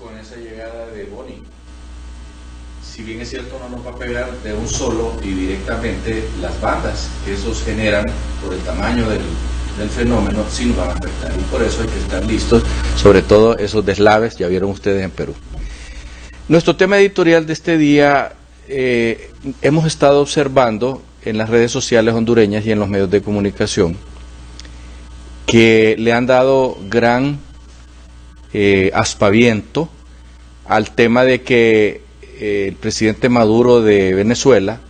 con esa llegada de Boni. Si bien es cierto, no nos va a pegar de un solo y directamente las bandas que esos generan por el tamaño del, del fenómeno, sí nos van a afectar. Y por eso hay que estar listos, sobre todo esos deslaves, ya vieron ustedes en Perú. Nuestro tema editorial de este día, eh, hemos estado observando en las redes sociales hondureñas y en los medios de comunicación que le han dado gran eh, aspaviento al tema de que eh, el presidente Maduro de Venezuela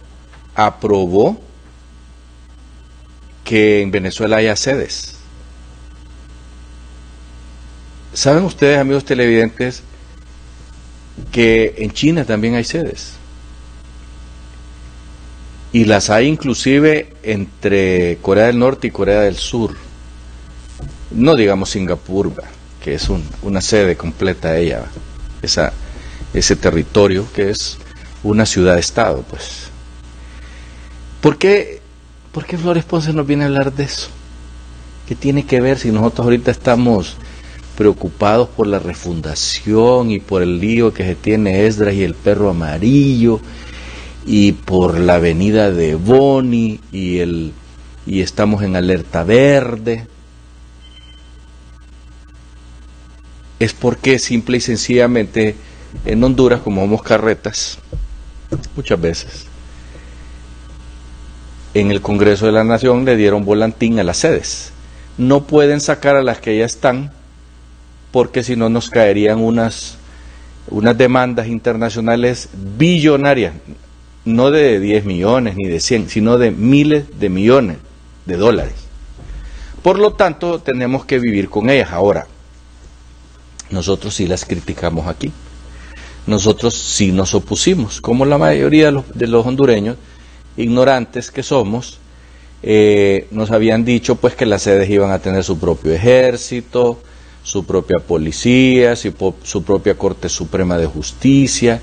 aprobó que en Venezuela haya sedes. ¿Saben ustedes, amigos televidentes, que en China también hay sedes? Y las hay inclusive entre Corea del Norte y Corea del Sur. No digamos Singapur, que es una sede completa ella, ese territorio que es una ciudad-estado, pues. ¿Por qué, ¿Por qué Flores Ponce nos viene a hablar de eso? ¿Qué tiene que ver si nosotros ahorita estamos preocupados por la refundación y por el lío que se tiene Esdras y el perro amarillo y por la avenida de Boni y el y estamos en alerta verde. Es porque simple y sencillamente en Honduras, como somos carretas, muchas veces, en el Congreso de la Nación le dieron volantín a las sedes. No pueden sacar a las que ya están porque si no nos caerían unas, unas demandas internacionales billonarias, no de 10 millones ni de 100, sino de miles de millones de dólares. Por lo tanto, tenemos que vivir con ellas. Ahora, nosotros sí las criticamos aquí. Nosotros sí nos opusimos, como la mayoría de los, de los hondureños, ignorantes que somos, eh, nos habían dicho pues que las sedes iban a tener su propio ejército, su propia policía, su, propia Corte Suprema de Justicia,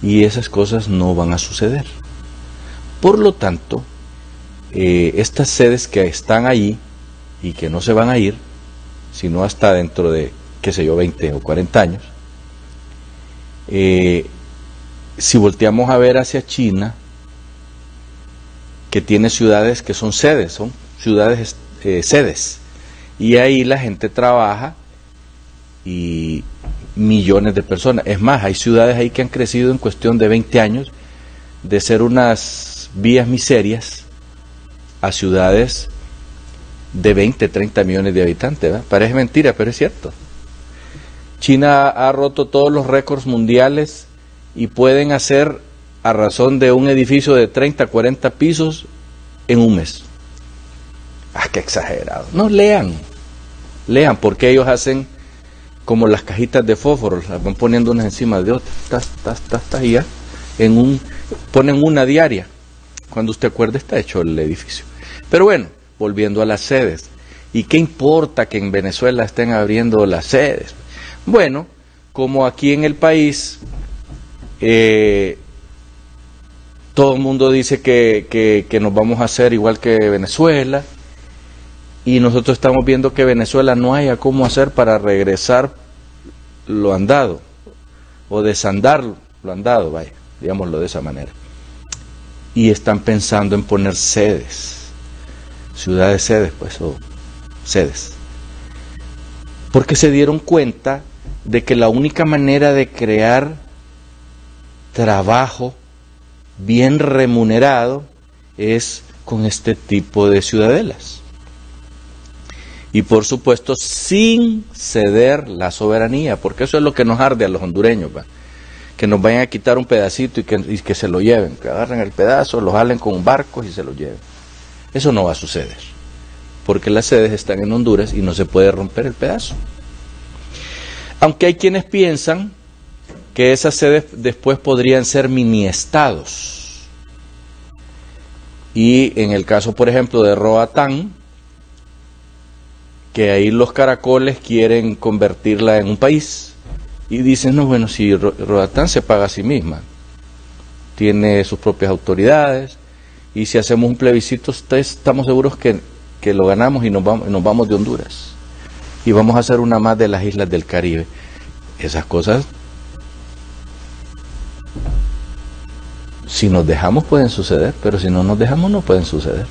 y esas cosas no van a suceder. Por lo tanto, eh, estas sedes que están ahí y que no se van a ir, sino hasta dentro de, qué sé yo, 20 o 40 años, eh, si volteamos a ver hacia China, que tiene ciudades que son sedes, son ciudades eh, sedes, y ahí la gente trabaja y millones de personas. Es más, hay ciudades ahí que han crecido en cuestión de 20 años de ser unas vías miserias a ciudades de 20, 30 millones de habitantes. Parece mentira, pero es cierto. China ha roto todos los récords mundiales y pueden hacer a razón de un edificio de 30, 40 pisos en un mes. Ah, qué exagerado. No lean, lean, porque ellos hacen como las cajitas de fósforo, las van poniendo unas encima de otras, y ya, en un, ponen una diaria. Cuando usted acuerde está hecho el edificio. Pero bueno, volviendo a las sedes. ¿Y qué importa que en Venezuela estén abriendo las sedes? Bueno, como aquí en el país eh, todo el mundo dice que, que, que nos vamos a hacer igual que Venezuela, y nosotros estamos viendo que Venezuela no haya cómo hacer para regresar lo andado o desandar lo andado, vaya, digámoslo de esa manera. Y están pensando en poner sedes, ciudades sedes, pues, o sedes. Porque se dieron cuenta de que la única manera de crear trabajo bien remunerado es con este tipo de ciudadelas y por supuesto sin ceder la soberanía, porque eso es lo que nos arde a los hondureños, que nos vayan a quitar un pedacito y que, que se lo lleven, que agarren el pedazo, lo jalen con barcos y se lo lleven. Eso no va a suceder, porque las sedes están en Honduras y no se puede romper el pedazo. Aunque hay quienes piensan que esas sedes después podrían ser mini estados. Y en el caso, por ejemplo, de Roatán, que ahí los caracoles quieren convertirla en un país. Y dicen, no, bueno, si Roatán se paga a sí misma, tiene sus propias autoridades, y si hacemos un plebiscito, estamos seguros que, que lo ganamos y nos vamos, nos vamos de Honduras. Y vamos a hacer una más de las islas del Caribe. Esas cosas, si nos dejamos pueden suceder, pero si no nos dejamos no pueden suceder.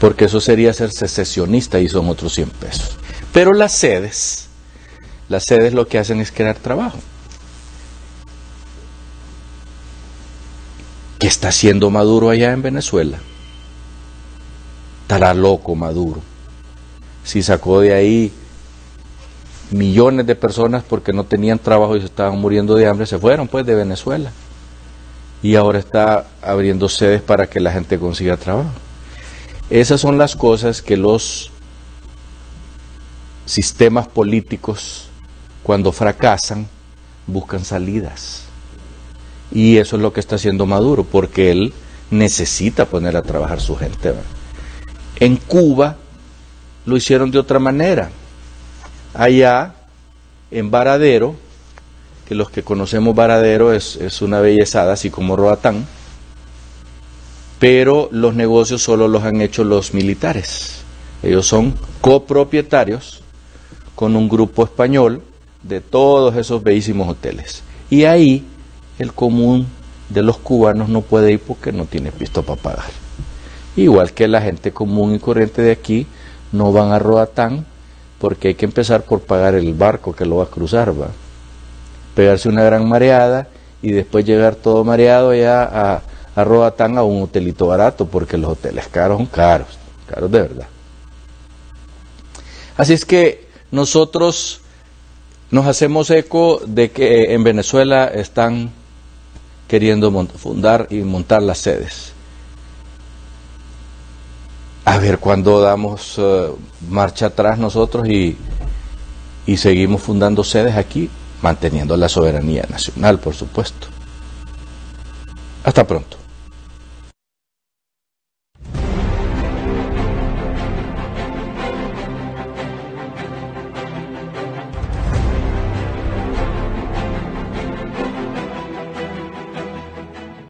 Porque eso sería ser secesionista y son otros 100 pesos. Pero las sedes, las sedes lo que hacen es crear trabajo. ¿Qué está haciendo Maduro allá en Venezuela? Estará loco Maduro. Si sacó de ahí millones de personas porque no tenían trabajo y se estaban muriendo de hambre, se fueron pues de Venezuela. Y ahora está abriendo sedes para que la gente consiga trabajo. Esas son las cosas que los sistemas políticos, cuando fracasan, buscan salidas. Y eso es lo que está haciendo Maduro, porque él necesita poner a trabajar su gente. En Cuba lo hicieron de otra manera. Allá, en Varadero, que los que conocemos Varadero es, es una bellezada, así como Roatán, pero los negocios solo los han hecho los militares. Ellos son copropietarios con un grupo español de todos esos bellísimos hoteles. Y ahí el común de los cubanos no puede ir porque no tiene pisto para pagar. Igual que la gente común y corriente de aquí no van a Roatán porque hay que empezar por pagar el barco que lo va a cruzar, va. Pegarse una gran mareada y después llegar todo mareado ya a, a Roatán a un hotelito barato porque los hoteles caros son caros, caros de verdad. Así es que nosotros nos hacemos eco de que en Venezuela están queriendo fundar y montar las sedes. A ver cuándo damos eh, marcha atrás nosotros y, y seguimos fundando sedes aquí, manteniendo la soberanía nacional, por supuesto. Hasta pronto.